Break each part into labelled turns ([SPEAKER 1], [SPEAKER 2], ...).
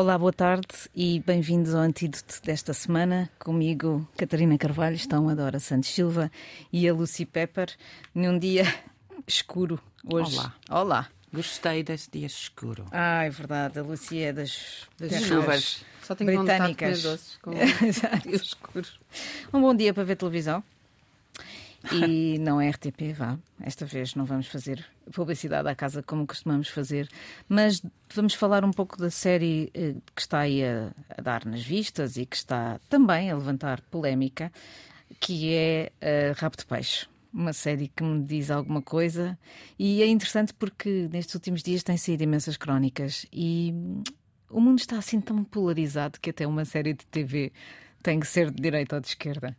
[SPEAKER 1] Olá, boa tarde e bem-vindos ao Antídoto desta semana. Comigo, Catarina Carvalho, estão a Dora Santos Silva e a Lucy Pepper, num dia escuro hoje.
[SPEAKER 2] Olá.
[SPEAKER 1] Olá.
[SPEAKER 2] Gostei desse dia escuro.
[SPEAKER 1] Ah, é verdade, a Lucy é das,
[SPEAKER 2] Das chuvas.
[SPEAKER 3] Só tenho vontade de
[SPEAKER 1] britânicas.
[SPEAKER 3] comer doces com escuros.
[SPEAKER 1] Um bom dia para ver televisão. E não é RTP, vá. Esta vez não vamos fazer publicidade à casa como costumamos fazer, mas vamos falar um pouco da série eh, que está aí a, a dar nas vistas e que está também a levantar polémica, que é Rabo de Peixe. Uma série que me diz alguma coisa e é interessante porque nestes últimos dias têm saído imensas crónicas e o mundo está assim tão polarizado que até uma série de TV tem que ser de direita ou de esquerda.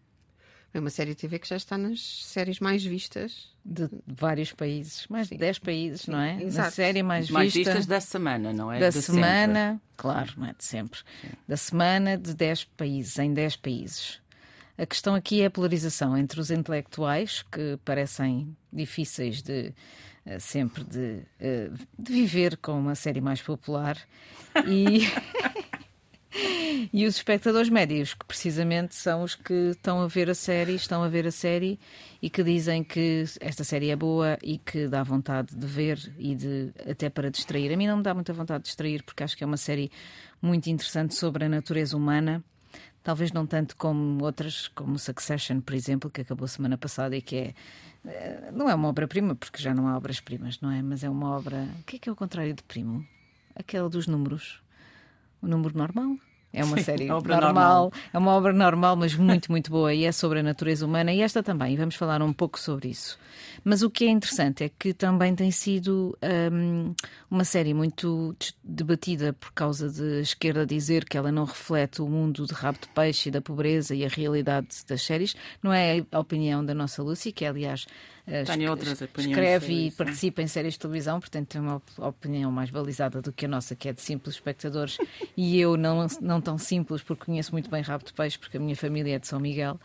[SPEAKER 3] É uma série de TV que já está nas séries mais vistas.
[SPEAKER 1] de vários países, mais de 10 países, não é? Na
[SPEAKER 3] exato.
[SPEAKER 1] série mais,
[SPEAKER 2] Mais
[SPEAKER 1] vista
[SPEAKER 2] vistas da semana, não é?
[SPEAKER 1] da
[SPEAKER 2] De
[SPEAKER 1] semana, claro, não é de sempre. Da semana de 10 países, em 10 países. A questão aqui é a polarização entre os intelectuais, que parecem difíceis de eh, sempre de, eh, de viver com uma série mais popular, e, e os espectadores médios, que precisamente são os que estão a ver a série, estão a ver a série e que dizem que esta série é boa e que dá vontade de ver e de até para distrair. A mim não me dá muita vontade de distrair porque acho que é uma série muito interessante sobre a natureza humana. Talvez não tanto como outras, como Succession, por exemplo, que acabou semana passada e que é. eh, Não é uma obra-prima, porque já não há obras-primas, não é? Mas é uma obra. O que é que é o contrário de primo? Aquela dos números. O número normal? É uma série normal,
[SPEAKER 2] normal.
[SPEAKER 1] é uma obra normal, mas muito, muito boa e é sobre a natureza humana e esta também, vamos falar um pouco sobre isso. Mas o que é interessante é que também tem sido hum, uma série muito debatida por causa de esquerda dizer que ela não reflete o mundo de rabo de peixe e da pobreza e a realidade das séries. Não é a opinião da nossa Lucy, que aliás eh, escreve e
[SPEAKER 2] isso,
[SPEAKER 1] participa em séries de televisão, portanto tem uma op- opinião mais balizada do que a nossa, que é de simples espectadores, e eu não, não tão simples, porque conheço muito bem Rabo de Peixe, porque a minha família é de São Miguel.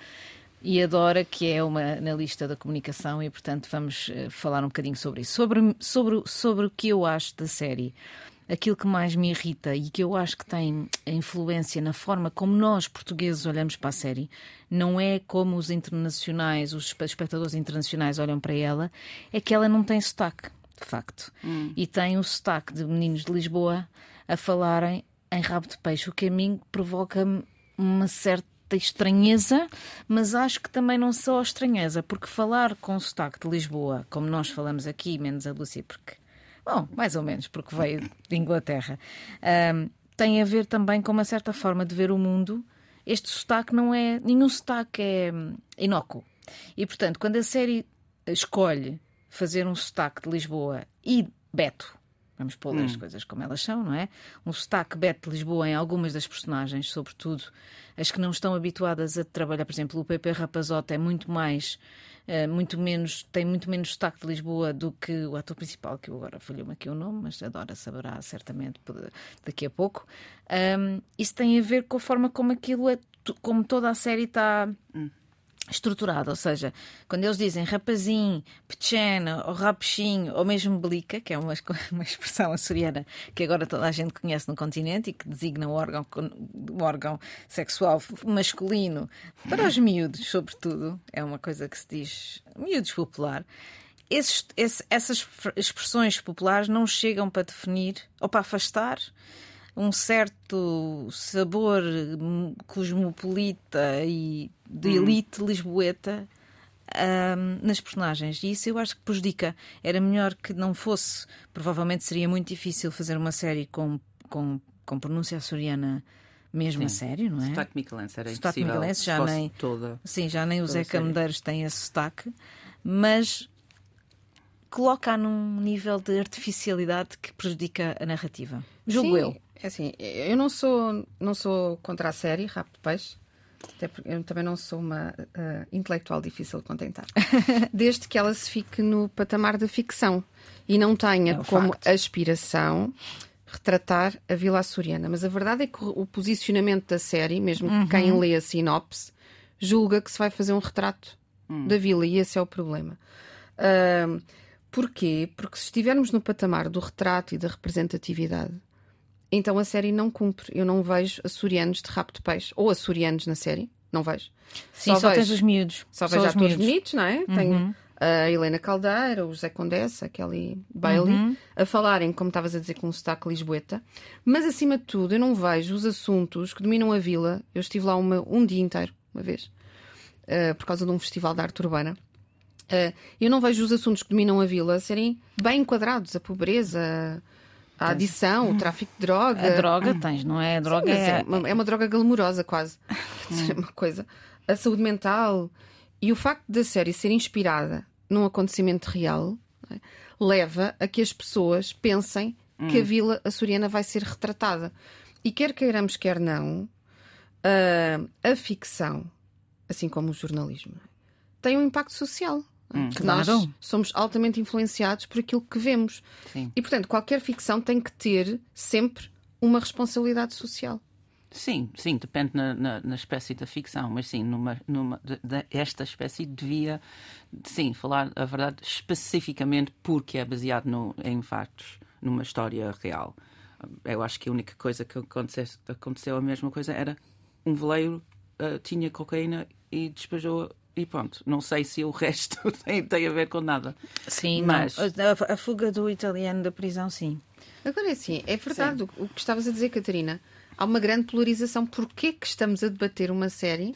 [SPEAKER 1] E a Dora, que é uma analista da comunicação, e portanto vamos eh, falar um bocadinho sobre isso. Sobre, sobre, sobre o que eu acho da série, aquilo que mais me irrita e que eu acho que tem influência na forma como nós, portugueses, olhamos para a série, não é como os internacionais, os espe- espectadores internacionais olham para ela, é que ela não tem sotaque, de facto. E tem o sotaque de meninos de Lisboa a falarem em rabo de peixe, o que a mim provoca-me uma certa estranheza, mas acho que também não só estranheza, porque falar com sotaque de Lisboa, como nós falamos aqui, menos a Lucy, porque, bom, mais ou menos, porque veio de Inglaterra, ahm, tem a ver também com uma certa forma de ver o mundo. Este sotaque não é. Nenhum sotaque é hum, inócuo. E, portanto, quando a série escolhe fazer um sotaque de Lisboa e Beto, vamos pôr as coisas como elas são, não é? Um sotaque Beto de Lisboa em algumas das personagens, sobretudo as que não estão habituadas a trabalhar, por exemplo, o Pepe Rapazote é muito mais. eh, muito menos, tem muito menos sotaque de Lisboa do que o ator principal, que eu agora falhou-me aqui o nome, mas a Dora saberá certamente daqui a pouco. Ahm, isso tem a ver com a forma como aquilo é, como toda a série está estruturada, ou seja, quando eles dizem rapazinho, pequena, ou ou mesmo belica, que é uma, uma expressão açoriana que agora toda a gente conhece no continente e que designa o órgão, o órgão sexual masculino para os miúdos, sobretudo, é uma coisa que se diz miúdos popular. Esses- esse- essas expressões populares não chegam para definir ou para afastar um certo sabor cosmopolita e de elite lisboeta hum, nas personagens. E isso eu acho que prejudica. Era melhor que não fosse. Provavelmente seria muito difícil fazer uma série com, com, com pronúncia açoriana mesmo a sério, não é?
[SPEAKER 2] Sotaque Michelense era
[SPEAKER 1] Sotaque
[SPEAKER 2] impossível.
[SPEAKER 1] michelense
[SPEAKER 2] se
[SPEAKER 1] já nem-
[SPEAKER 2] toda.
[SPEAKER 1] Sim, já nem o Zeca. Medeiros tem esse sotaque, mas coloca num nível de artificialidade que prejudica a narrativa. Julgo
[SPEAKER 3] Sim,
[SPEAKER 1] eu.
[SPEAKER 3] É assim, eu não sou, não sou contra a série de Peixe, até porque eu também não sou uma ah, intelectual difícil de contentar. Desde que ela se fique no patamar da ficção e não tenha
[SPEAKER 1] É
[SPEAKER 3] como
[SPEAKER 1] facto.
[SPEAKER 3] aspiração retratar a Vila Açoriana. Mas a verdade é que o posicionamento da série, mesmo que quem
[SPEAKER 1] Uhum.
[SPEAKER 3] lê a sinopse, julga que se vai fazer um retrato da vila e esse é o problema. Ahm, porquê? Porque se estivermos no patamar do retrato e da representatividade, Então a série não cumpre. Eu não vejo açorianos de rabo de peixe. Ou açorianos na série. Não vejo.
[SPEAKER 1] Sim, só, só tens os miúdos.
[SPEAKER 3] Só vejo atores miúdos. bonitos, não é? Uhum. Tenho a Helena Caldeira, o José Condessa, a Kelly Bailey, uhum. a falarem, como estavas a dizer, com um sotaque lisboeta. Mas, acima de tudo, eu não vejo os assuntos que dominam a vila. Eu estive lá uma, um dia inteiro, uma vez, uh, por causa de um festival de arte urbana. Uh, eu não vejo os assuntos que dominam a vila serem bem enquadrados. A pobreza, a adição, o tráfico de droga.
[SPEAKER 1] A droga tens, não é? A droga
[SPEAKER 3] Sim,
[SPEAKER 1] é...
[SPEAKER 3] É, uma, é uma droga glamourosa, quase. uma coisa. A saúde mental e o facto da série ser inspirada num acontecimento real é? leva a que as pessoas pensem hum. que a vila açoriana vai ser retratada. E quer queiramos, quer não, a, a ficção, assim como o jornalismo, tem um impacto social. Hum, claro. Nós somos altamente influenciados por aquilo que vemos. Sim. E, portanto, qualquer ficção tem que ter sempre uma responsabilidade social.
[SPEAKER 2] Sim, sim, depende na, na, na, espécie da ficção, mas sim, numa, numa, de, de, esta espécie devia, sim, falar a verdade especificamente porque é baseado no, em factos, numa história real. Eu acho que a única coisa que aconteceu, aconteceu a mesma coisa era um veleiro uh, tinha cocaína e despejou e pronto. Não sei se o resto tem, tem a ver com nada.
[SPEAKER 1] Sim, mas a, a, fuga do italiano da prisão, sim.
[SPEAKER 3] Agora é assim, é verdade sim. o que estavas a dizer, Catarina há uma grande polarização. Porquê que estamos a debater uma série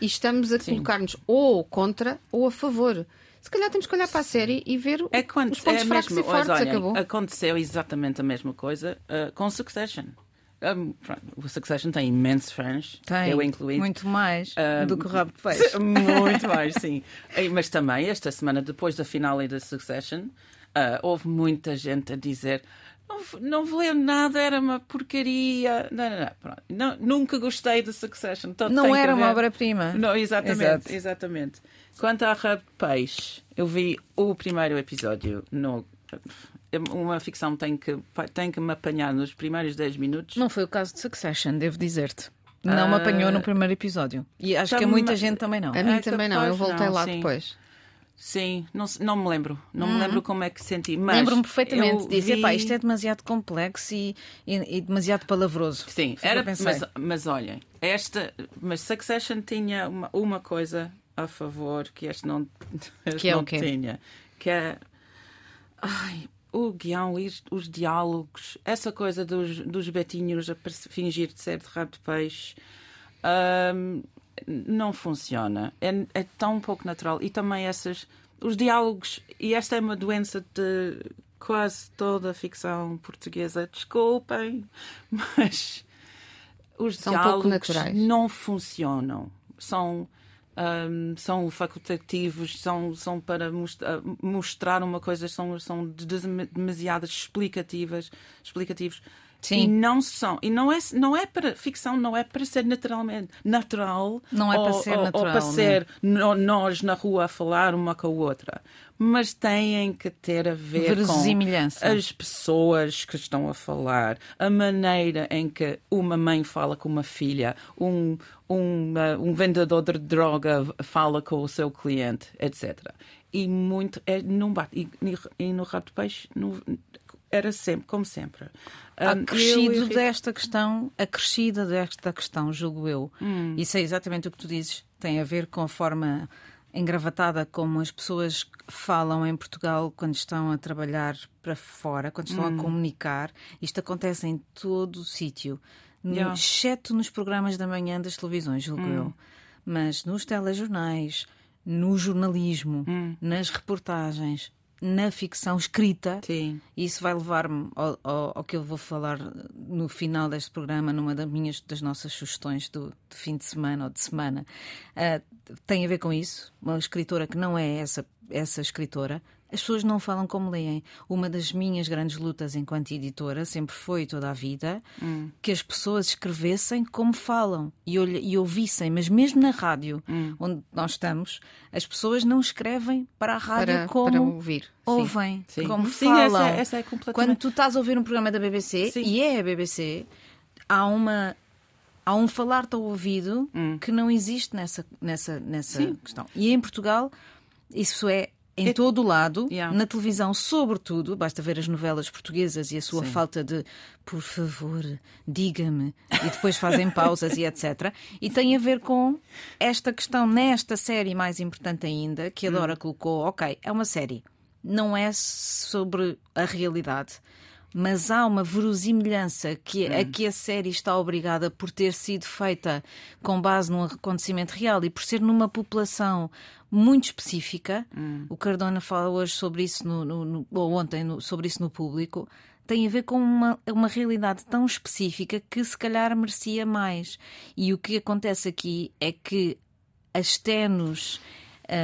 [SPEAKER 3] e estamos a colocar-nos ou contra ou a favor? Se calhar temos que olhar para a série e ver é quando, os pontos é fracos mesmo, e fortes. Olhem, acabou.
[SPEAKER 2] Aconteceu exatamente a mesma coisa uh, com Succession. Um, o Succession tem imensos fãs, tem, eu incluído.
[SPEAKER 1] Muito mais um, do que o Rabo de Peixe.
[SPEAKER 2] Muito mais, sim. Mas também, esta semana, depois da finale da Succession, uh, houve muita gente a dizer não, não valeu nada, era uma porcaria. Não, não, não, não nunca gostei de Succession.
[SPEAKER 1] Todo não era uma obra-prima.
[SPEAKER 2] Não, exatamente, Exato. exatamente. Quanto à Rab de Peixe, eu vi o primeiro episódio no. Uma ficção tem que, tem que me apanhar nos primeiros 10 minutos.
[SPEAKER 1] Não foi o caso de Succession, devo dizer-te. Não uh... me apanhou no primeiro episódio. E acho que a muita gente também não.
[SPEAKER 3] A mim é também não, eu voltei não, lá sim. depois.
[SPEAKER 2] Sim, não, não me lembro. Não me lembro como é que senti.
[SPEAKER 1] Lembro-me perfeitamente. Dizia, vi... pá, isto é demasiado complexo e, e, e demasiado palavroso.
[SPEAKER 2] Sim, era, mas, mas olhem, esta, mas Succession tinha uma, uma coisa a favor que este não, este que é não o quê? tinha. Que é. Ai, o guião, os diálogos, essa coisa dos, dos betinhos a fingir de ser de rabo de peixe. Um, não funciona. É, é tão pouco natural. E também essas. Os diálogos. E esta é uma doença de quase toda a ficção portuguesa. Desculpem, mas. Os São diálogos não funcionam. São. Um, são facultativos, são, são para mostrar, uma coisa, são, são demasiadas explicativas, explicativos. Sim. E não são. E não é, não é para. Ficção não é para ser naturalmente natural.
[SPEAKER 1] Não é
[SPEAKER 2] ou,
[SPEAKER 1] para ser
[SPEAKER 2] ou,
[SPEAKER 1] natural.
[SPEAKER 2] Ou para ser no, nós na rua a falar uma com a outra. Mas têm que ter a ver com as pessoas que estão a falar, a maneira em que uma mãe fala com uma filha, um, um, um vendedor de droga fala com o seu cliente, etc. E muito. É, não bate. E, e no Rato Peixe no, era sempre, como sempre.
[SPEAKER 1] Acrescido eu... desta questão, acrescida desta questão, julgo eu. Hum. Isso é exatamente o que tu dizes. Tem a ver com a forma engravatada como as pessoas falam em Portugal quando estão a trabalhar para fora, quando estão hum. a comunicar. Isto acontece em todo o sítio, yeah. exceto nos programas da manhã das televisões, julgo hum. eu. Mas nos telejornais, no jornalismo, hum. nas reportagens, na ficção escrita. Sim. E isso vai levar-me ao, ao, ao, que eu vou falar no final deste programa, numa das minhas das nossas sugestões do, do fim de semana ou de semana. Uh, tem a ver com isso. Uma escritora que não é essa, essa escritora as pessoas não falam como leem. Uma das minhas grandes lutas enquanto editora sempre foi toda a vida hum. que as pessoas escrevessem como falam e, e ouvissem, mas mesmo na rádio, hum. onde nós estamos, as pessoas não escrevem para a rádio
[SPEAKER 3] para,
[SPEAKER 1] como
[SPEAKER 3] para ouvir.
[SPEAKER 1] ouvem, Sim. como
[SPEAKER 2] Sim,
[SPEAKER 1] falam.
[SPEAKER 2] Essa, é, essa é completamente...
[SPEAKER 1] Quando tu estás a ouvir um programa da BBC, Sim. e é a BBC, há uma há um falar-te ao ouvido hum. que não existe nessa, nessa, nessa questão. E em Portugal, isso é em It... todo o lado, yeah. na televisão, sobretudo, basta ver as novelas portuguesas e a sua Sim. falta de por favor, diga-me, e depois fazem pausas e etc. E tem a ver com esta questão nesta série mais importante ainda, que a Dora hum. colocou, ok, é uma série, não é sobre a realidade mas há uma verosimilhança que, hum. a que a série está obrigada por ter sido feita com base num acontecimento real e por ser numa população muito específica. Hum. O Cardona fala hoje sobre isso, no, no, no ou ontem, no, sobre isso no público. Tem a ver com uma, uma realidade tão específica que se calhar merecia mais. E o que acontece aqui é que as tenos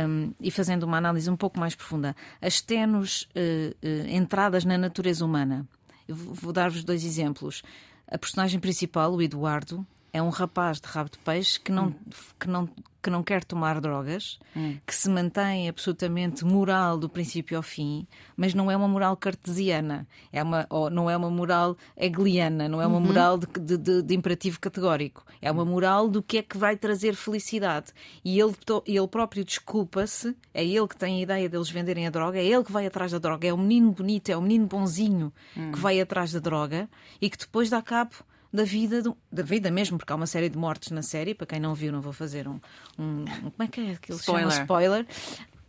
[SPEAKER 1] um, e fazendo uma análise um pouco mais profunda, as tenos uh, uh, entradas na natureza humana vou dar-vos dois exemplos. A personagem principal, o Eduardo, é um rapaz de rabo de peixe que não, que não, que não quer tomar drogas, hum. que se mantém absolutamente moral do princípio ao fim, mas não é uma moral cartesiana, é uma, ou não é uma moral hegeliana, não é uma uhum. moral de, de, de, imperativo categórico, é uma moral do que é que vai trazer felicidade. E ele, ele próprio desculpa-se, é ele que tem a ideia deles venderem a droga, é ele que vai atrás da droga, é o menino bonito, é o menino bonzinho hum. que vai atrás da droga e que depois dá cabo da vida, do, da vida mesmo, porque há uma série de mortes na série. Para quem não viu, não vou fazer um. um como é que é que ele spoiler. chama? Spoiler.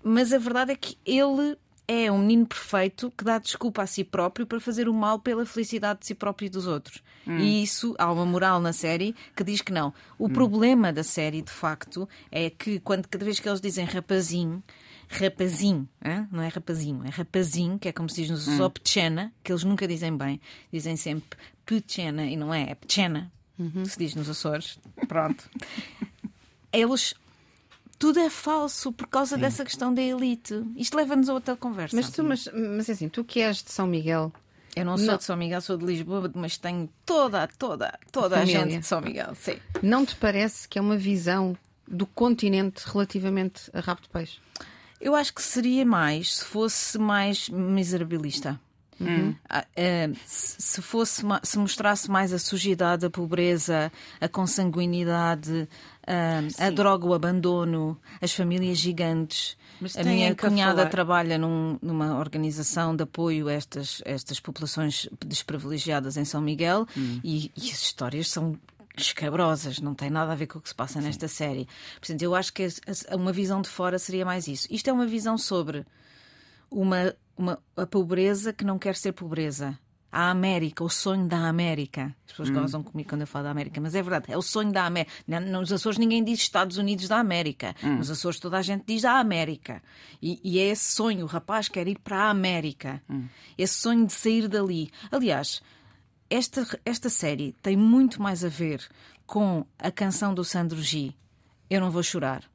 [SPEAKER 1] Mas a verdade é que ele é um menino perfeito que dá desculpa a si próprio para fazer o mal pela felicidade de si próprio e dos outros. Hum. E isso, há uma moral na série que diz que não. O hum. problema da série, de facto, é que quando cada vez que eles dizem rapazinho, rapazinho, hein? não é rapazinho, é rapazinho, que é como se diz nos hum. Pechena, que eles nunca dizem bem, dizem sempre Pechena, e não é, é Pechena, uhum. se diz nos Açores. Pronto. eles. Tudo é falso por causa Sim. dessa questão da elite. Isto leva-nos a outra conversa.
[SPEAKER 3] Mas tu, mas, mas é assim, tu que és de São Miguel,
[SPEAKER 1] eu não sou não. de São Miguel, sou de Lisboa, mas tenho toda, toda, toda a, a gente de São Miguel. Sim.
[SPEAKER 3] Não te parece que é uma visão do continente relativamente a rabo de peixe?
[SPEAKER 1] Eu acho que seria mais se fosse mais miserabilista. Uhum. Uh, se fosse se mostrasse mais a sujidade, a pobreza, a consanguinidade, uh, a droga, o abandono, as famílias gigantes. Mas a minha cunhada trabalha num, numa organização de apoio a estas, estas populações desprivilegiadas em São Miguel uhum. e, e as histórias são escabrosas, não tem nada a ver com o que se passa Sim. nesta série. Portanto, eu acho que uma visão de fora seria mais isso. Isto é uma visão sobre uma, uma, a pobreza que não quer ser pobreza. A América, o sonho da América. As pessoas hum. gozam comigo quando eu falo da América, mas é verdade, é o sonho da América. Nos Açores ninguém diz Estados Unidos da América. Hum. Nos Açores toda a gente diz a América. E, e, é esse sonho, o rapaz quer ir para a América. Hum. Esse sonho de sair dali. Aliás, esta, esta série tem muito mais a ver com a canção do Sandro G. Eu não vou chorar.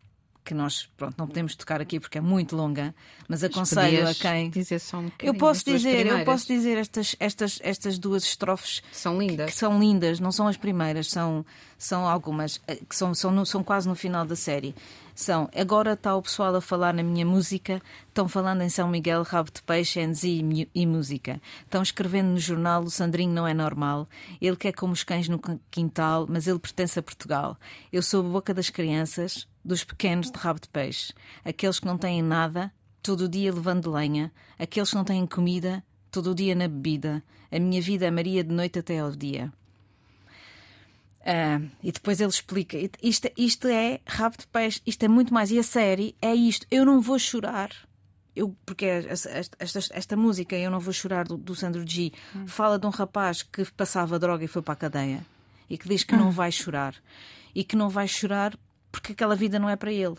[SPEAKER 1] Que nós pronto, não podemos tocar aqui porque é muito longa, mas aconselho a quem.
[SPEAKER 3] Dizer só um
[SPEAKER 1] eu posso dizer, eu posso dizer estas, estas, estas duas estrofes
[SPEAKER 3] são lindas.
[SPEAKER 1] Que, que são lindas, não são as primeiras, são, são algumas eh, que são, são, são quase no final da série são agora está o pessoal a falar na minha música, estão falando em São Miguel, rabo de peixe, enzi e música. Estão escrevendo no jornal o Sandrinho não é normal, ele quer como os cães no quintal, mas ele pertence a Portugal. Eu sou a boca das crianças, dos pequenos de rabo de peixe, aqueles que não têm nada, todo o dia levando lenha, aqueles que não têm comida, todo o dia na bebida. A minha vida é Maria de noite até ao dia. Uh, e depois ele explica: isto, isto é rabo de peixe, isto é muito mais. E a série é isto. Eu não vou chorar. Eu, porque esta, esta, esta música, Eu Não Vou Chorar, do, do Sandro G, hum. fala de um rapaz que passava droga e foi para a cadeia e que diz que não vai chorar. E que não vai chorar porque aquela vida não é para ele.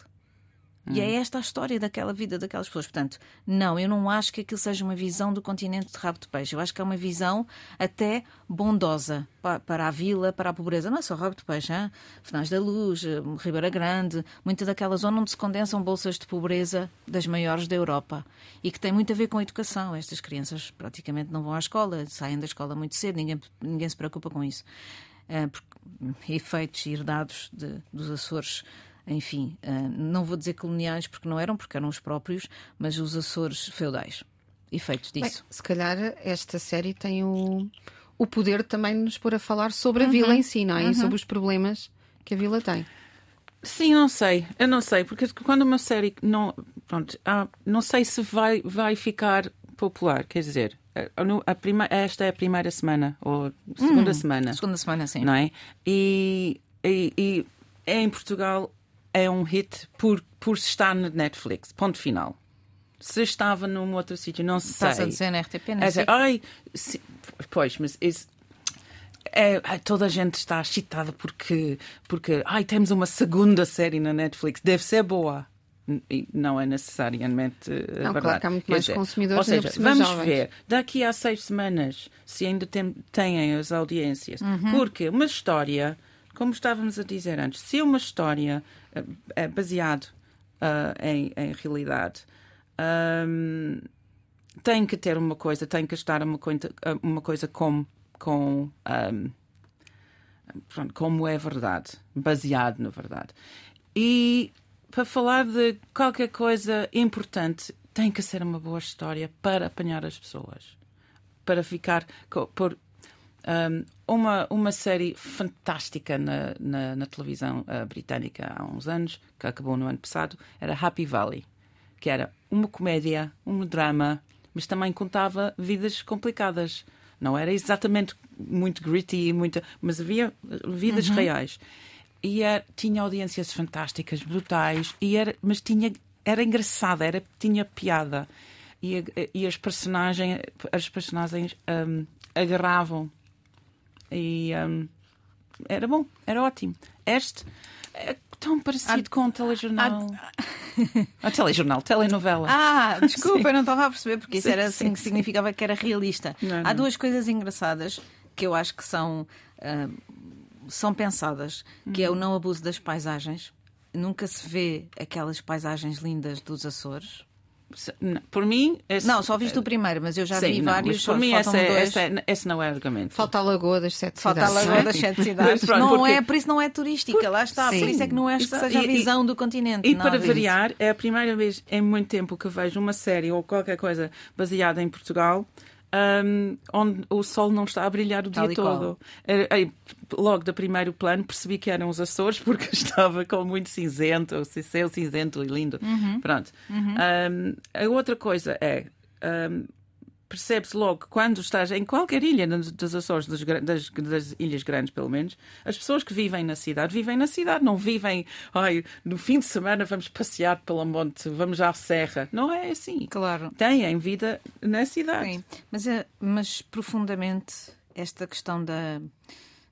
[SPEAKER 1] E é hum. esta a história daquela vida daquelas pessoas. Portanto, não, eu não acho que aquilo seja uma visão do continente de rabo de peixe. Eu acho que é uma visão até bondosa para, a vila, para a pobreza. Não é só rabo de peixe, hein? Finais da Luz, eh, Ribeira Grande, muita daquela zona onde se condensam bolsas de pobreza das maiores da Europa. E que tem muito a ver com a educação. Estas crianças praticamente não vão à escola, saem da escola muito cedo, ninguém, ninguém se preocupa com isso. Uh, porque, efeitos herdados de, dos Açores enfim, uh, não vou dizer coloniais porque não eram, porque eram os próprios, mas os Açores feudais. Efeitos disso.
[SPEAKER 3] Bem, se calhar esta série tem o, o poder também de nos pôr a falar sobre a uhum. vila em si, não é? Uhum. E sobre os problemas que a vila tem.
[SPEAKER 2] Sim, não sei. Eu não sei, porque quando uma série não. Pronto, ah, não sei se vai, vai ficar popular. Quer dizer, a, a prima, esta é a primeira semana, ou segunda hum, semana.
[SPEAKER 1] Segunda semana, sim.
[SPEAKER 2] Não é? E, e, e em Portugal é um hit por, por estar na Netflix. Ponto final. Se estava num outro sítio, não sei.
[SPEAKER 1] Estás a dizer na RTP, não é,
[SPEAKER 2] sei. Ai, se, pois, mas isso, é, toda a gente está excitada porque, porque ai, temos uma segunda série na Netflix, deve ser boa. Não é necessariamente
[SPEAKER 3] eh, não, verdade. Claro que há muito mais dizer, consumidores.
[SPEAKER 2] Ou seja, vamos jovens. ver daqui a seis semanas se ainda tem, têm as audiências. Uhum. Porque uma história, como estávamos a dizer antes, se uma história eh, é baseada uh, em, em realidade, um, tem que ter uma coisa, tem que estar uma coisa, uma coisa como com um, pronto, como é verdade, baseado na verdade. E para falar de qualquer coisa importante, tem que ser uma boa história para apanhar as pessoas. Para ficar por um, uma, uma série fantástica na, na, na televisão uh, britânica há uns anos, que acabou no ano passado, era Happy Valley, que era uma comédia, um drama, mas também contava vidas complicadas não era exatamente muito gritty, muita, mas havia vidas uhum. reais. E era, tinha audiências fantásticas, brutais, e era, mas tinha, era engraçada, era, tinha piada. E, e as personagens, as personagens um, agarravam. E um, era bom, era ótimo. Este é tão parecido ah, com o telejornal. Ah, a telejornal, telenovela.
[SPEAKER 1] Ah, desculpa, eu não estava a perceber, porque isso sim, era assim sim, que significava que era realista. Não, Há não. duas coisas engraçadas que eu acho que são, uh, são pensadas, que é o não abuso das paisagens. Nunca se vê aquelas paisagens lindas dos Açores.
[SPEAKER 2] Por mim.
[SPEAKER 1] Esse... Não, só viste o primeiro, mas eu já
[SPEAKER 2] Sim,
[SPEAKER 1] vi não, vários.
[SPEAKER 2] por mim, esse, é, esse, é, esse, não é argumento.
[SPEAKER 3] Falta a Lagoa das Sete
[SPEAKER 1] Falta
[SPEAKER 3] Cidades.
[SPEAKER 1] Falta a Lagoa das Sete Cidades. Pronto, não porque... é, por isso não é turística, por... lá está. Sim. Por isso é que não é que seja a visão do continente.
[SPEAKER 2] E para variar, é a primeira vez em muito tempo que vejo uma série ou qualquer coisa baseada em Portugal um, onde o sol não está a brilhar o Tal dia todo. Aí, logo do primeiro plano percebi que eram os Açores porque estava com muito cinzento, o céu cinzento e lindo. Uhum. Pronto. Uhum. Um, a outra coisa é. Um, percebe-se logo quando estás em qualquer ilha dos Açores, das, das, das, ilhas grandes pelo menos, as pessoas que vivem na cidade vivem na cidade, não vivem, ai, no fim de semana vamos passear pela monte, vamos à serra. Não é assim.
[SPEAKER 1] Claro.
[SPEAKER 2] Têm vida na cidade. Sim.
[SPEAKER 1] Mas, é, mas profundamente esta questão da,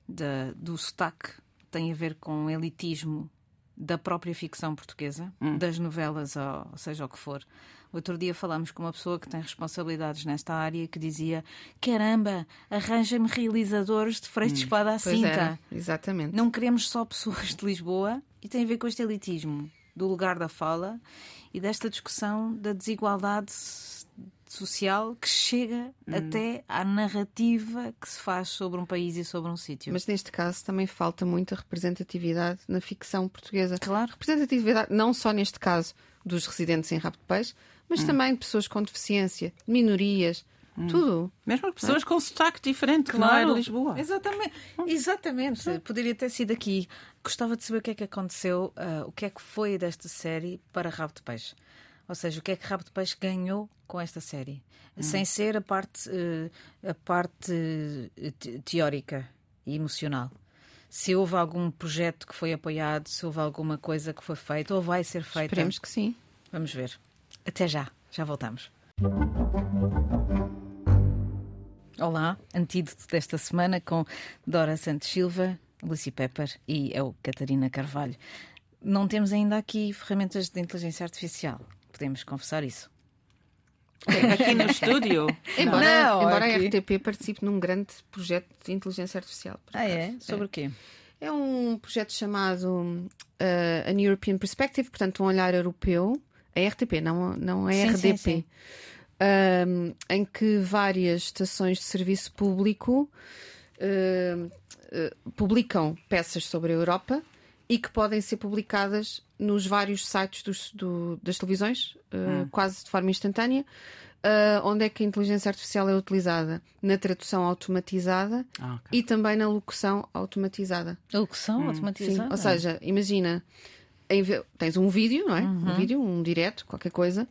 [SPEAKER 1] da, do sotaque tem a ver com elitismo da própria ficção portuguesa, hum. das novelas, ou, seja o que for. Outro dia falámos com uma pessoa que tem responsabilidades nesta área que dizia: caramba, arranja-me realizadores de freio de hum. espada à cinta. Era,
[SPEAKER 3] exatamente.
[SPEAKER 1] Não queremos só pessoas de Lisboa e tem a ver com este elitismo do lugar da fala e desta discussão da desigualdade social que chega hum. até à narrativa que se faz sobre um país e sobre um sítio.
[SPEAKER 3] Mas neste caso também falta muita representatividade na ficção portuguesa.
[SPEAKER 1] Claro.
[SPEAKER 3] Representatividade não só neste caso dos residentes em Rabo de Peixe, mas hum. também pessoas com deficiência, minorias, hum. tudo.
[SPEAKER 2] Mesmo pessoas é? com sotaque diferente, claro. que não é Lisboa.
[SPEAKER 1] Exatamente, exatamente. Poderia ter sido aqui. Gostava de saber o que é que aconteceu, uh, o que é que foi desta série para Rabo de Peixe. Ou seja, o que é que Rabo de Peixe ganhou com esta série? Hum. Sem ser a parte, uh, a parte uh, teórica e emocional. Se houve algum projeto que foi apoiado, se houve alguma coisa que foi feita ou vai ser feita.
[SPEAKER 3] Esperemos que sim.
[SPEAKER 1] Vamos ver. Até já, já voltamos. Olá, antídoto desta semana com Dora Santos Silva, Lucy Pepper e eu, Catarina Carvalho. Não temos ainda aqui ferramentas de inteligência artificial, podemos confessar isso.
[SPEAKER 2] Aqui no estúdio?
[SPEAKER 3] embora não, embora a RTP participe num grande projeto de inteligência artificial.
[SPEAKER 1] Ah, é? Sobre o quê?
[SPEAKER 3] É um projeto chamado uh, An European Perspective, portanto, um olhar europeu é RTP, não, não é sim, RDP. Sim, sim. Um, em que várias estações de serviço público uh, uh, publicam peças sobre a Europa e que podem ser publicadas nos vários sites dos, do, das televisões, uh, hum. quase de forma instantânea. onde é que a inteligência artificial é utilizada? Na tradução automatizada ah, okay. e também na locução automatizada.
[SPEAKER 1] A locução hum. automatizada?
[SPEAKER 3] Sim, ou seja, imagina tens um vídeo, não é? Uhum. Um vídeo, um direto, qualquer coisa,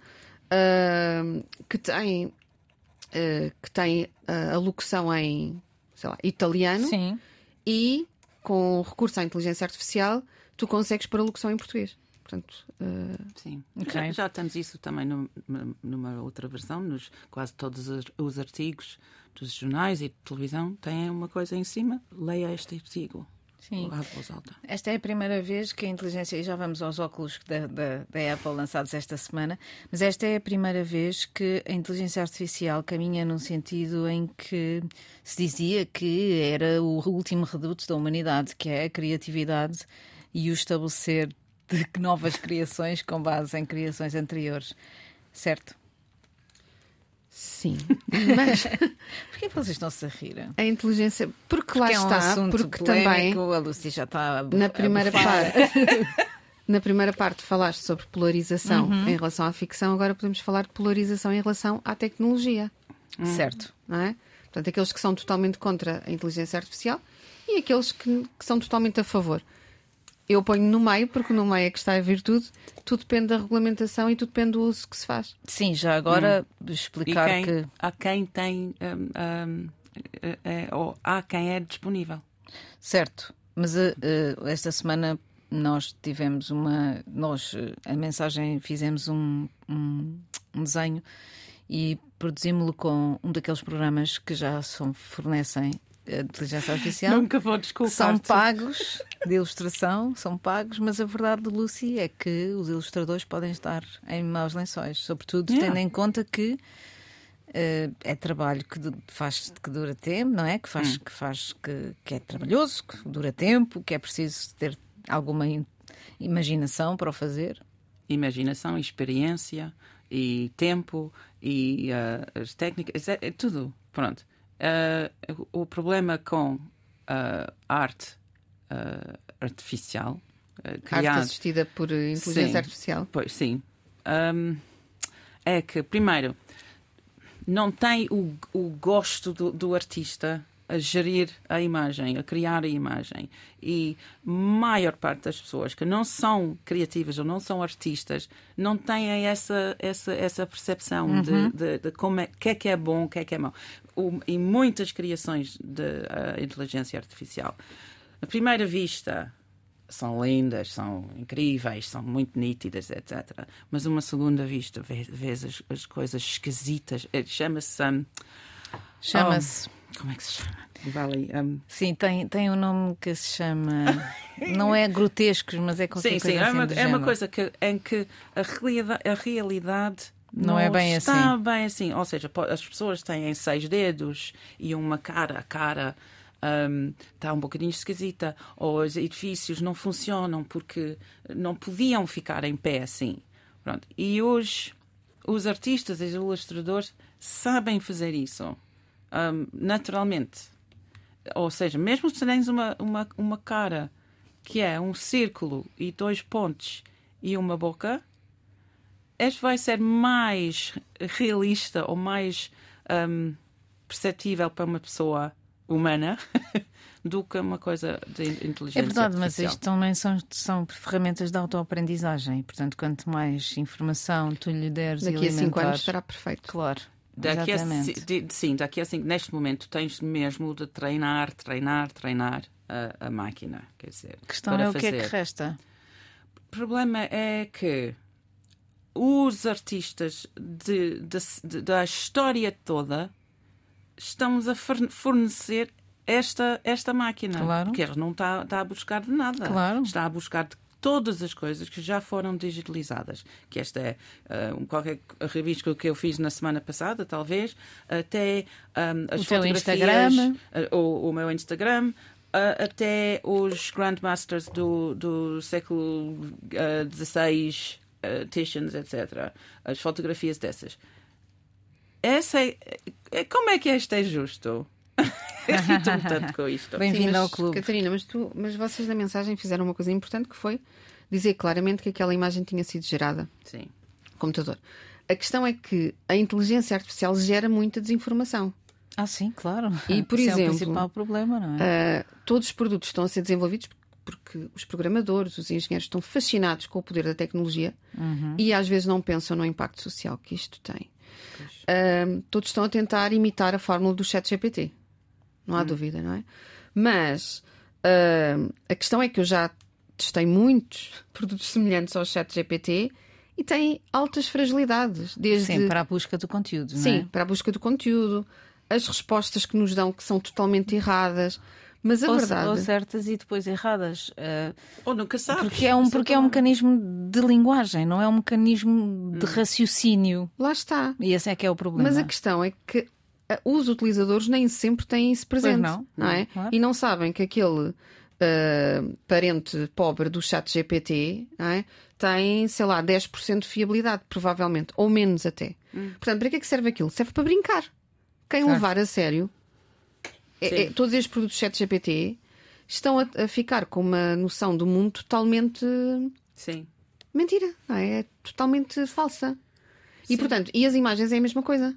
[SPEAKER 3] uh, que tem, uh, que tem a locução em sei lá, italiano
[SPEAKER 1] Sim.
[SPEAKER 3] e com recurso à inteligência artificial tu consegues pôr a locução em português. Portanto,
[SPEAKER 2] uh... Sim, okay. já, já, temos isso também no, numa outra versão, nos quase todos os artigos dos jornais e de televisão têm uma coisa em cima, leia este artigo.
[SPEAKER 1] Sim. Esta é a primeira vez que a inteligência, e já vamos aos óculos da, da, da, Apple lançados esta semana, mas esta é a primeira vez que a inteligência artificial caminha num sentido em que se dizia que era o último reduto da humanidade, que é a criatividade e o estabelecer de novas criações com base em criações anteriores. Certo?
[SPEAKER 3] Sim,
[SPEAKER 1] mas porquê vocês estão-se a rir?
[SPEAKER 3] A inteligência, porque, porque lá é um está, porque também
[SPEAKER 1] a Lucy já está a,
[SPEAKER 3] na primeira parte. na primeira parte falaste sobre polarização uhum. em relação à ficção, agora podemos falar de polarização em relação à tecnologia.
[SPEAKER 1] Certo.
[SPEAKER 3] Não é? Portanto, aqueles que são totalmente contra a inteligência artificial e aqueles que, que são totalmente a favor eu ponho no meio, porque no meio é que está a virtude, tudo depende da regulamentação e tudo depende do uso que se faz.
[SPEAKER 1] Sim, já agora hum. explicar
[SPEAKER 2] quem,
[SPEAKER 1] que.
[SPEAKER 2] Há quem tem. Um, um, é, é, ou há quem é disponível.
[SPEAKER 1] Certo, mas uh, esta semana nós tivemos uma. Nós, uh, a mensagem, fizemos um, um, um desenho e produzimos-lo com um daqueles programas que já são, fornecem a inteligência artificial.
[SPEAKER 2] Nunca vou desculpar.
[SPEAKER 1] São pagos de ilustração, são pagos, mas a verdade, Lucy, é que os ilustradores podem estar em maus lençóis, sobretudo yeah. tendo em conta que uh, é trabalho que faz que dura tempo, não é? Que faz, hum. que, faz que, que é trabalhoso, que dura tempo, que é preciso ter alguma imaginação para o fazer.
[SPEAKER 2] Imaginação, experiência e tempo e uh, as técnicas, é, é tudo. Pronto. Uh, o problema com a arte uh, artificial,
[SPEAKER 3] uh, criada... arte assistida por inteligência
[SPEAKER 2] sim,
[SPEAKER 3] artificial,
[SPEAKER 2] pois sim, um, é que primeiro não tem o, o gosto do, do artista a gerir a imagem, a criar a imagem. E maior parte das pessoas que não são criativas ou não são artistas não têm essa, essa, essa percepção uhum. de, de, de, como é que é que é bom, o que é que é mau. O, em muitas criações de uh, inteligência artificial, à primeira vista, são lindas, são incríveis, são muito nítidas, etc. Mas uma segunda vista, vês, vês as, as, coisas esquisitas. Eh, chama-se. Um,
[SPEAKER 1] Chama-se.
[SPEAKER 2] Oh, como é que se chama? Vale, um...
[SPEAKER 1] Sim, tem, tem um nome que se chama. não é grotescos, mas é qualquer
[SPEAKER 2] sim,
[SPEAKER 1] coisa
[SPEAKER 2] sim,
[SPEAKER 1] assim.
[SPEAKER 2] É uma,
[SPEAKER 1] é
[SPEAKER 2] uma coisa que, em que a realidade, a realidade
[SPEAKER 1] não, não, é bem
[SPEAKER 2] está
[SPEAKER 1] assim.
[SPEAKER 2] bem assim. Ou seja, as pessoas têm seis dedos e uma cara, a cara um, está um bocadinho esquisita, ou os edifícios não funcionam porque não podiam ficar em pé assim. Pronto. E hoje os artistas e os ilustradores sabem fazer isso um, naturalmente. Ou seja, mesmo se tens uma, uma, uma cara que é um círculo e dois pontos e uma boca, este vai ser mais realista ou mais um, perceptível para uma pessoa humana do que uma coisa de inteligência
[SPEAKER 1] É verdade,
[SPEAKER 2] artificial.
[SPEAKER 1] mas isto também são, são ferramentas de autoaprendizagem. Portanto, quanto mais informação tu lhe deres
[SPEAKER 3] Daqui
[SPEAKER 1] e
[SPEAKER 3] a cinco anos estará perfeito.
[SPEAKER 1] Claro.
[SPEAKER 2] Daqui a, sim, daqui a cinco, neste momento tens mesmo de treinar, treinar, treinar a, a máquina. Quer dizer,
[SPEAKER 1] a questão é o fazer. que é que resta.
[SPEAKER 2] O problema é que os artistas de, de, de, da história toda estamos a fornecer esta, esta máquina.
[SPEAKER 1] Claro.
[SPEAKER 2] Porque ela não está, está a buscar de nada.
[SPEAKER 1] Claro.
[SPEAKER 2] Está a buscar de todas as coisas que já foram digitalizadas. Que esta é uh, qualquer revista que eu fiz na semana passada, talvez, até um, as o fotografias, uh, o, o, meu Instagram, uh, até os Grandmasters do, do século XVI, Titians, etc. As fotografias dessas. Essa é, é, como é que este é justo? Irrito-me tanto com isto.
[SPEAKER 1] Bem-vindo ao clube.
[SPEAKER 3] Catarina, mas, tu, mas vocês na mensagem fizeram uma coisa importante que foi dizer claramente que aquela imagem tinha sido gerada.
[SPEAKER 2] Sim.
[SPEAKER 3] Computador. A questão é que a inteligência artificial gera muita desinformação.
[SPEAKER 1] Ah, sim, claro.
[SPEAKER 3] E, por
[SPEAKER 1] Isso
[SPEAKER 3] exemplo, é
[SPEAKER 1] o principal problema, não é?
[SPEAKER 3] Uh, todos os produtos estão a ser desenvolvidos porque os programadores, os engenheiros estão fascinados com o poder da tecnologia uhum. e às vezes não pensam no impacto social que isto tem. Todos estão a tentar imitar a fórmula do chat GPT. Não há uhum. dúvida, não é? Mas a questão é que eu já testei muitos produtos semelhantes ao chat GPT e têm altas fragilidades. Desde...
[SPEAKER 1] Sim, para a busca do conteúdo, não
[SPEAKER 3] é? Sim, para a busca do conteúdo, as respostas que nos dão que são totalmente erradas. Mas a
[SPEAKER 1] ou,
[SPEAKER 3] verdade.
[SPEAKER 1] Ou certas e depois erradas. Uh,
[SPEAKER 2] ou nunca sabes.
[SPEAKER 1] Porque é, um, porque é um mecanismo de linguagem, não é um mecanismo de hum. raciocínio.
[SPEAKER 3] Lá está.
[SPEAKER 1] E esse é que é o problema.
[SPEAKER 3] Mas a questão é que eh, os utilizadores nem sempre têm isso presente. Pois não. não é? Claro. E não sabem que aquele uh, parente pobre do chat GPT é? tem, sei lá, 10% de fiabilidade, provavelmente, ou menos até. Hum. Portanto, para que é que serve aquilo? Serve para brincar. Quem certo. levar a sério é, é, todos estes produtos chat GPT estão a, a, ficar com uma noção do mundo totalmente
[SPEAKER 2] Sim.
[SPEAKER 3] mentira, não é? é totalmente falsa. Sim. E portanto, e as imagens é a mesma coisa.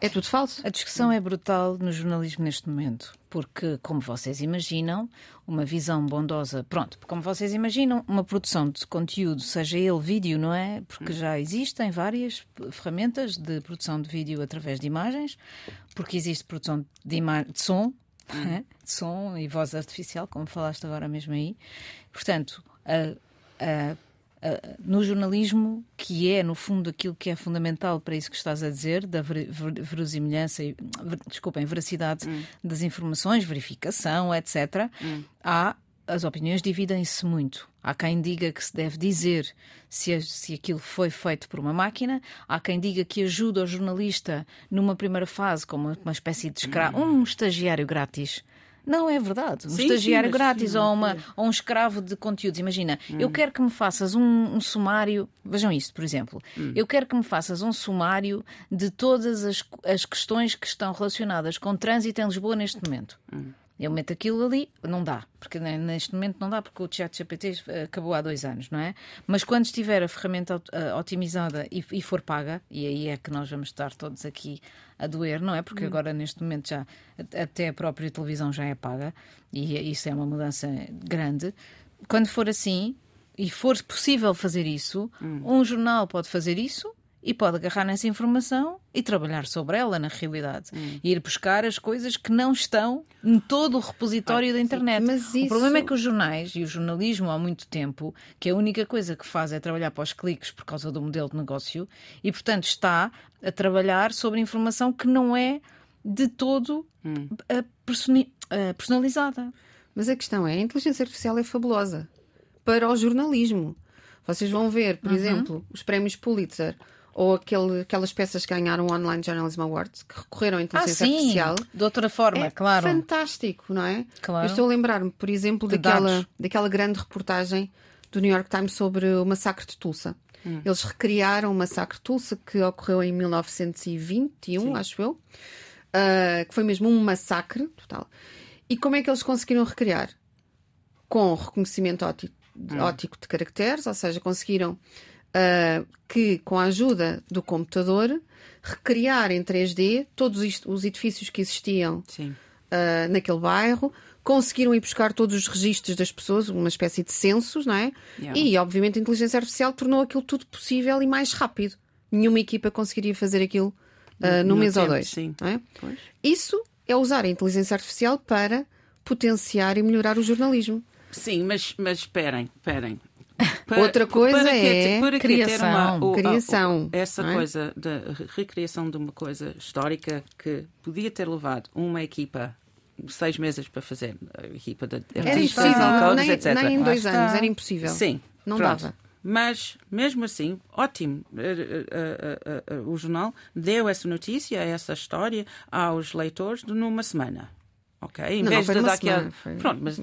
[SPEAKER 3] É tudo falso.
[SPEAKER 1] A discussão é brutal no jornalismo neste momento, porque, como vocês imaginam, uma visão bondosa. Pronto, como vocês imaginam, uma produção de conteúdo, seja ele vídeo, não é? Porque já existem várias ferramentas de produção de vídeo através de imagens, porque existe produção de, ima de som, é? de som e voz artificial, como falaste agora mesmo aí. Portanto, a, a no jornalismo, que é, no fundo, aquilo que é fundamental para isso que estás a dizer, da ver, ver, verosimilhança e, ver, desculpem, veracidade hum. das informações, verificação, etc., hum. há as opiniões dividem-se muito. Há quem diga que se deve dizer se, se aquilo foi feito por uma máquina, há quem diga que ajuda o jornalista numa primeira fase como uma espécie de escravo, um estagiário grátis não é verdade. Um sim, estagiário sim, grátis sim, ou, uma, ou um escravo de conteúdos. Imagina, hum. eu quero que me faças um, um sumário. Vejam isto, por exemplo. Hum. Eu quero que me faças um sumário de todas as, as questões que estão relacionadas com trânsito em Lisboa neste momento. Hum. Eu meto aquilo ali, não dá, porque neste momento não dá, porque o chat GPT acabou há dois anos, não é? Mas quando estiver a ferramenta eh, otimizada e, e for paga, e aí é que nós vamos estar todos aqui a doer, não é? Porque hum. agora neste momento já até a própria televisão já é paga, e isso é uma mudança grande. Quando for assim, e for possível fazer isso, hum. um jornal pode fazer isso e pode agarrar nessa informação e trabalhar sobre ela na realidade hum. e ir buscar as coisas que não estão em todo o repositório ah, da internet. Mas isso... O problema é que os jornais e o jornalismo há muito tempo que a única coisa que faz é trabalhar para os cliques por causa do modelo de negócio e portanto está a trabalhar sobre informação que não é de todo hum. personalizada.
[SPEAKER 3] Mas a questão é, a inteligência artificial é fabulosa para o jornalismo. Vocês vão ver, por uhum. exemplo, os prémios Pulitzer ou aquele, aquelas peças que ganharam o Online Journalism Awards, que recorreram à inteligência
[SPEAKER 1] ah, sim.
[SPEAKER 3] artificial.
[SPEAKER 1] De outra forma,
[SPEAKER 3] é
[SPEAKER 1] claro.
[SPEAKER 3] fantástico, não é? Claro. Eu estou a lembrar-me, por exemplo, daquela, daquela grande reportagem do New York Times sobre o massacre de Tulsa. Hum. Eles recriaram o massacre de Tulsa, que ocorreu em 1921, sim. acho eu, uh, que foi mesmo um massacre total. E como é que eles conseguiram recriar? Com reconhecimento ótico, hum. ótico de caracteres, ou seja, conseguiram uh, que, com a ajuda do computador, recriar em 3D todos os edifícios que existiam uh, naquele bairro, conseguiram ir buscar todos os registros das pessoas, uma espécie de censos, não é? Yeah. E, obviamente, a inteligência artificial tornou aquilo tudo possível e mais rápido. Nenhuma equipa conseguiria fazer aquilo uh, no, mês tempo, ou dois. Sim. É? Isso é usar a inteligência artificial para potenciar e melhorar o jornalismo.
[SPEAKER 2] Sim, mas, mas esperem, esperem.
[SPEAKER 3] Para, Outra coisa para é para criação. Uma, o, criação
[SPEAKER 2] o, essa é? coisa da recriação de uma coisa histórica que podia ter levado uma equipa seis meses para fazer a equipa de
[SPEAKER 3] era impossível, nem, etc. Nem em dois anos, era impossível.
[SPEAKER 2] Sim,
[SPEAKER 3] não pronto. dava.
[SPEAKER 2] Mas, mesmo assim, ótimo. Eh, eh, eh, o jornal deu essa notícia, essa história aos leitores numa semana. Ok? Em
[SPEAKER 3] não, vez não, de dar aquela.
[SPEAKER 2] Pronto, mas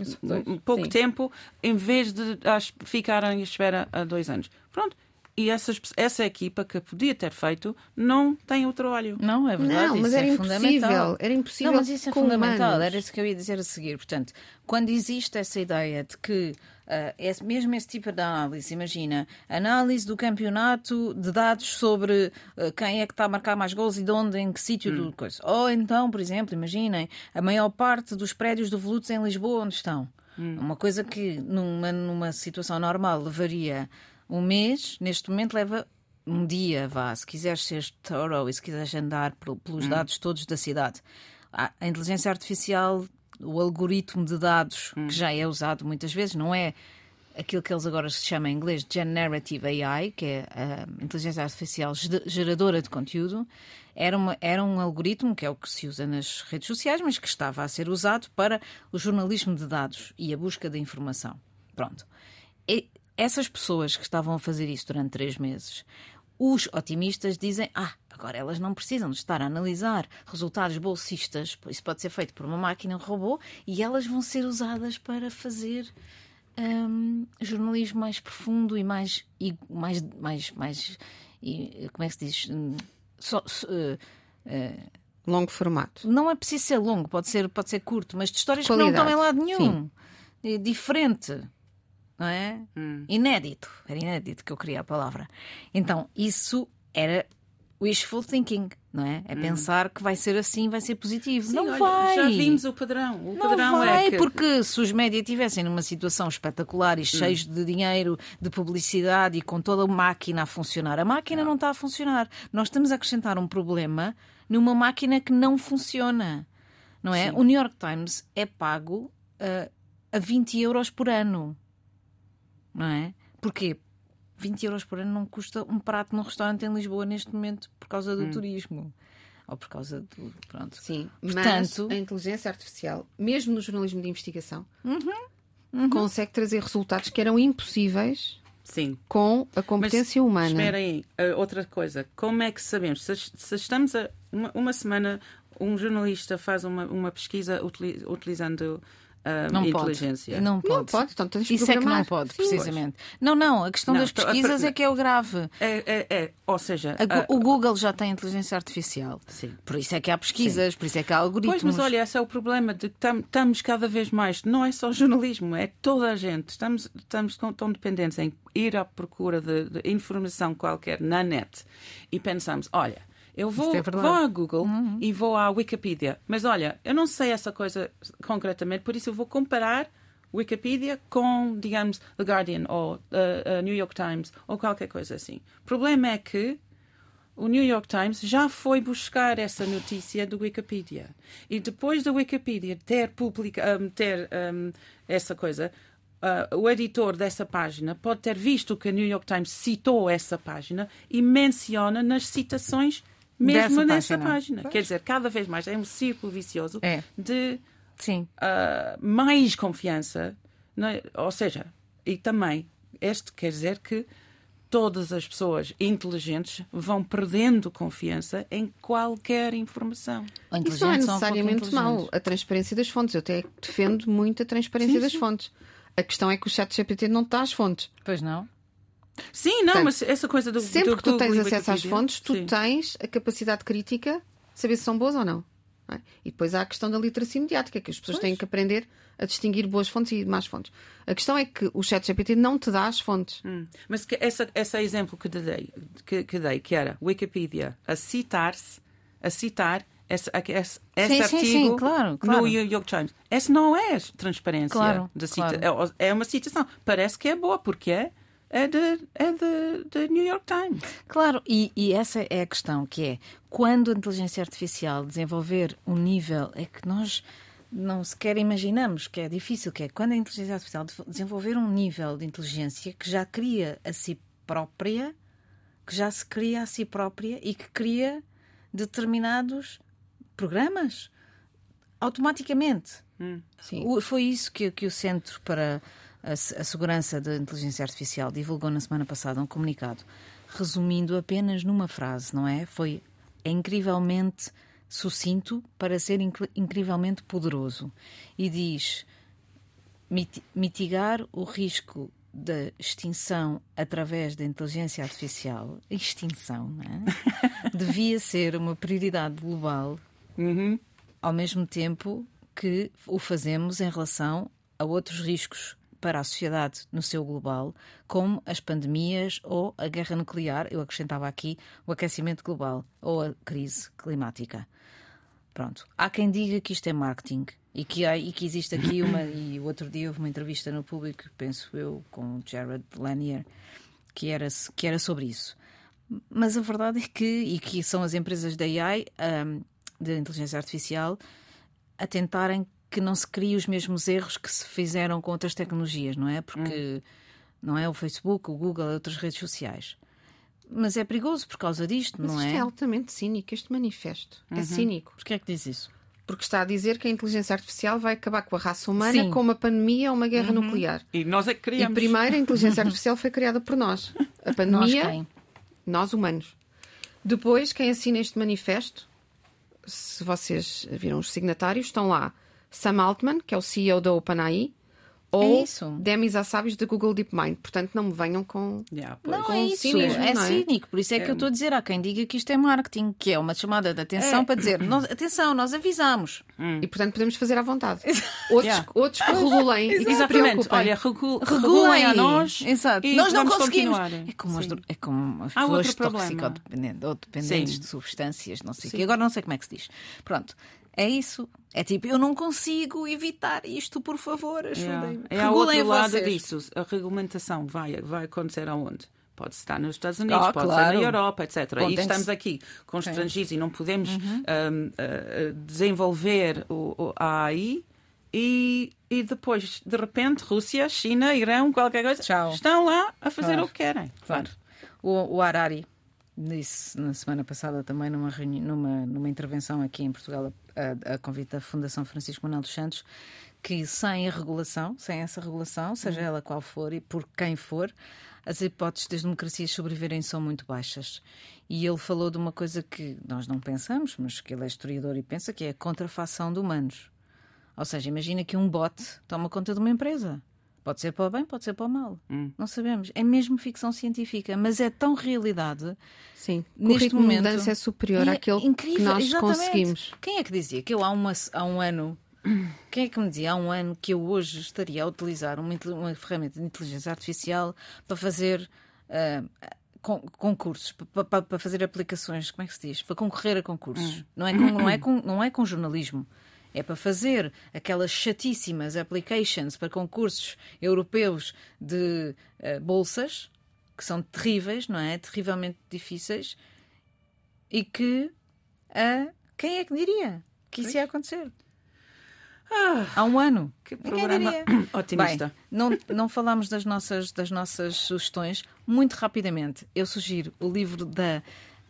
[SPEAKER 2] um pouco Sim. tempo, em vez de ficarem à espera há dois anos. Pronto. E essas, essa equipa que podia ter feito não tem o trabalho.
[SPEAKER 1] Não, é verdade.
[SPEAKER 3] Não, mas era é impossível. Era impossível. Não,
[SPEAKER 1] mas isso é fundamental. Humanos. Era isso que eu ia dizer a seguir. Portanto, quando existe essa ideia de que Uh, é mesmo esse tipo de análise, imagina, análise do campeonato de dados sobre uh, quem é que está a marcar mais gols e de onde, em que sítio hum. do coisa. Ou então, por exemplo, imaginem, a maior parte dos prédios do Volutos em Lisboa onde estão. Hum. Uma coisa que numa, numa situação normal levaria um mês, neste momento leva um dia, vá. Se quiseres ser thorough e se quiseres andar pelos hum. dados todos da cidade. A inteligência artificial, o algoritmo de dados, hum. que já é usado muitas vezes, não é aquilo que eles agora se chamam em inglês Generative AI, que é a inteligência artificial geradora de conteúdo, era, uma, era um algoritmo que é o que se usa nas redes sociais, mas que estava a ser usado para o jornalismo de dados e a busca de informação. Pronto. E essas pessoas que estavam a fazer isso durante três meses, os otimistas dizem: ah, agora elas não precisam de estar a analisar resultados bolsistas, isso pode ser feito por uma máquina, um robô, e elas vão ser usadas para fazer um, jornalismo mais profundo e mais, e mais, mais, mais e, como é que se diz? So, so, uh,
[SPEAKER 3] uh, longo formato.
[SPEAKER 1] Não é preciso ser longo, pode ser, pode ser curto, mas de histórias Qualidade. que não estão em lado nenhum. Sim. Diferente. Não é? Hum. Inédito. Era inédito que eu queria a palavra. Então, isso era wishful thinking, não é? É hum. pensar que vai ser assim, vai ser positivo. Sim, não olha, vai.
[SPEAKER 2] Já vimos o padrão. O
[SPEAKER 1] não
[SPEAKER 2] padrão
[SPEAKER 1] é vai,
[SPEAKER 2] é que...
[SPEAKER 1] porque se os médias estivessem numa situação espetacular e hum. cheios de dinheiro, de publicidade e com toda a máquina a funcionar, a máquina não, não está a funcionar. Nós estamos a acrescentar um problema numa máquina que não funciona, não é? Sim. O New York Times é pago uh, a 20 euros por ano, não é? Porquê? 20 euros por ano não custa um prato num restaurante em Lisboa neste momento por causa do hum. turismo. Ou por causa do. Pronto.
[SPEAKER 3] Sim, Portanto, mas a inteligência artificial, mesmo no jornalismo de investigação, uhum, uhum. consegue trazer resultados que eram impossíveis Sim. com a competência Mas, humana.
[SPEAKER 2] Espera aí, outra coisa. Como é que sabemos? Se, se estamos a. Uma, uma, semana, um jornalista faz uma, uma pesquisa utilizando uh, não inteligência.
[SPEAKER 1] Pode. Não pode. Não pode. Então, tens Isso é que não pode, Sim, precisamente. Pois. Não, não. A questão não, das pesquisas é que é o grave.
[SPEAKER 2] É, é, é. Ou seja,
[SPEAKER 1] a, o Google já tem inteligência artificial. Sim. Por isso é que há pesquisas, Sim. por isso é que há algoritmos.
[SPEAKER 2] Pois, mas olha, esse é o problema de que estamos cada vez mais. Não é só jornalismo, é toda a gente. Estamos, estamos tão dependentes em ir à procura de, de informação qualquer na net e pensamos, olha eu vou, é vou à Google uhum. e vou à Wikipedia. Mas olha, eu não sei essa coisa concretamente, por isso eu vou comparar Wikipedia com, digamos, The Guardian ou uh, uh, New York Times ou qualquer coisa assim. O problema é que o New York Times já foi buscar essa notícia do Wikipedia. E depois da Wikipedia ter, publica, um, ter um, essa coisa, uh, o editor dessa página pode ter visto que o New York Times citou essa página e menciona nas citações mesmo nessa página. página. Quer dizer, cada vez mais é um círculo vicioso é. de Sim. Uh, mais confiança. É? Ou seja, e também, este quer dizer que todas as pessoas inteligentes vão perdendo confiança em qualquer informação.
[SPEAKER 3] Isso não é necessariamente mau, a transparência das fontes. Eu até defendo muito a transparência sim, das sim. fontes. A questão é que o chat GPT não está às fontes.
[SPEAKER 1] Pois não.
[SPEAKER 2] Sim, não, Portanto, mas essa coisa do
[SPEAKER 3] Sempre
[SPEAKER 2] do
[SPEAKER 3] que tu tens acesso às fontes, tu sim. tens a capacidade crítica de saber se são boas ou não. não é? E depois há a questão da literacia mediática, que as pessoas pois. têm que aprender a distinguir boas fontes e más fontes. A questão é que o chat GPT não te dá as fontes. Hum.
[SPEAKER 2] Mas que essa, esse exemplo que dei, que, que dei, que era Wikipedia a citar-se, a citar esse, esse, esse sim, artigo sim, sim, claro, claro. no New York Times. Essa não é transparência claro, da cita, é, é uma citação. Parece que é boa, porque é é de, é de, de New York Times.
[SPEAKER 1] Claro, e, e, essa é a questão, que é quando a inteligência artificial desenvolver um nível é que nós não sequer imaginamos que é difícil, que é quando a inteligência artificial desenvolver um nível de inteligência que já cria a si própria, que já se cria a si própria e que cria determinados programas automaticamente. Hum, foi isso que, que o Centro para a, a Segurança da Inteligência Artificial divulgou na semana passada um comunicado resumindo apenas numa frase, não é? Foi é incrivelmente sucinto para ser incrivelmente poderoso e diz mitigar o risco da extinção através da inteligência artificial, extinção, é? devia ser uma prioridade global, uhum. ao mesmo tempo que o fazemos em relação a outros riscos para a sociedade no seu global, como as pandemias ou a guerra nuclear, eu acrescentava aqui o aquecimento global ou a crise climática. Pronto. Há quem diga que isto é marketing e que, há, e que existe aqui uma. E o outro dia houve uma entrevista no público, penso eu, com Jared Lanier, que era, que era sobre isso. Mas a verdade é que, e que são as empresas da AI, um, de inteligência artificial, a tentarem que não se criem os mesmos erros que se fizeram com outras tecnologias, não é? Porque hum. não é o Facebook, o Google, outras redes sociais. Mas é perigoso por causa disto,
[SPEAKER 3] Mas
[SPEAKER 1] não
[SPEAKER 3] isto
[SPEAKER 1] é?
[SPEAKER 3] é altamente cínico, este manifesto. É uhum. É cínico.
[SPEAKER 1] Porquê é que diz isso?
[SPEAKER 3] Porque está a dizer que a inteligência artificial vai acabar com a raça humana Sim. com uma pandemia ou uma guerra uhum. nuclear.
[SPEAKER 2] E nós é que criamos.
[SPEAKER 3] E primeiro a inteligência artificial foi criada por nós. A pandemia, nós, quem? nós humanos. Depois, quem assina este manifesto, se vocês viram os signatários, estão lá Sam Altman, que é o CEO da OpenAI, ou é Demis Assabios da Google DeepMind. Portanto, não me venham com.
[SPEAKER 1] Yeah, não, com é isso. Cinismo, é, é, cínico. Por isso é, é, que eu estou a dizer. Há quem diga que isto é marketing, que é uma chamada de atenção é. para dizer: nós, atenção, nós avisamos.
[SPEAKER 3] Hum. E, portanto, podemos fazer à vontade. outros, yeah. outros que regulem
[SPEAKER 2] e que se preocupem. Olha, regul regulem a nós.
[SPEAKER 1] Exato. nós não conseguimos. É como, as, é como as pessoas toxicodependentes ou dependentes de substâncias, não sei o quê. Agora não sei como é que se diz. Pronto. É isso. É tipo, eu não consigo evitar isto, por favor, ajudem-me.
[SPEAKER 2] É, é outro lado disso. A regulamentação vai, vai acontecer aonde? Pode estar nos Estados Unidos, oh, pode claro. ser na Europa, etc. Bom, e estamos aqui constrangidos e não podemos uhum. um, uh, desenvolver o, o, a AI e, e depois, de repente, Rússia, China, Irão, qualquer coisa, Tchau. estão lá a fazer claro. o que querem.
[SPEAKER 1] Claro. O, o Harari disse na semana passada também numa, numa, numa intervenção aqui em Portugal a, a convite da Fundação Francisco Manuel dos Santos que sem a regulação, sem essa regulação, seja ela qual for e por quem for, as hipóteses das democracias sobreviverem são muito baixas. E ele falou de uma coisa que nós não pensamos, mas que ele é historiador e pensa, que é a contrafação de humanos. Ou seja, imagina que um bot toma conta de uma empresa. Pode ser para o bem, pode ser para o mal. Hum. Não sabemos. É mesmo ficção científica, mas é tão realidade.
[SPEAKER 3] Sim, neste momento de mudança é superior é àquele incrível, que nós exatamente. conseguimos.
[SPEAKER 1] Quem é que dizia que eu há, uma, há um ano quem é que me dizia há um ano que eu hoje estaria a utilizar uma, uma ferramenta de inteligência artificial para fazer uh, concursos, para, para, para, fazer aplicações, como é que se diz? Para concorrer a concursos. Hum. Não, é com, não, é com, não é com jornalismo é para fazer aquelas chatíssimas applications para concursos europeus de uh, bolsas, que são terríveis, não é? Terrivelmente difíceis, e que uh, quem é que diria que isso ia acontecer? Ah, Há um ano.
[SPEAKER 2] Que programa otimista.
[SPEAKER 1] Bem, não, não falámos das nossas, das nossas sugestões. Muito rapidamente, eu sugiro o livro da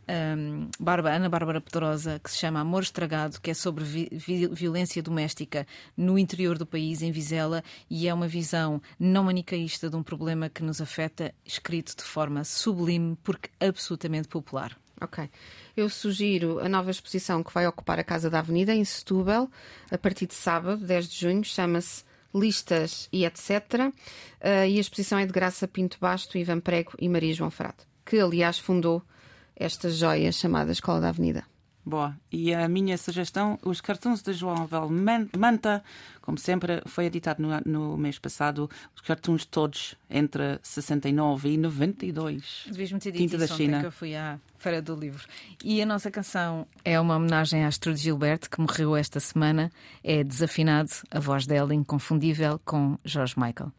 [SPEAKER 1] um, Ana Bárbara Pedrosa, que se chama Amor Estragado, que é sobre vi vi violência doméstica no interior do país, em Vizela, e é uma visão não manicaísta de um problema que nos afeta, escrito de forma sublime, porque absolutamente popular.
[SPEAKER 3] Ok. Eu sugiro a nova exposição que vai ocupar a Casa da Avenida, em Setúbal, a partir de sábado, 10 de junho, chama-se Listas e etc. Uh, e a exposição é de Graça Pinto Basto, Ivan Prego e Maria João Frade, que aliás fundou esta joia chamada Escola da Avenida.
[SPEAKER 2] Boa. E a minha sugestão, os cartões de João Val Manta, como sempre, foi editado no, no mês passado, os cartões todos entre 69 e 92.
[SPEAKER 1] Devias-me ter dito da China. que eu fui à Feira do Livro. E a nossa canção é uma homenagem à Astrud Gilberto, que morreu esta semana. É Desafinado, a voz dela inconfundível com George Michael.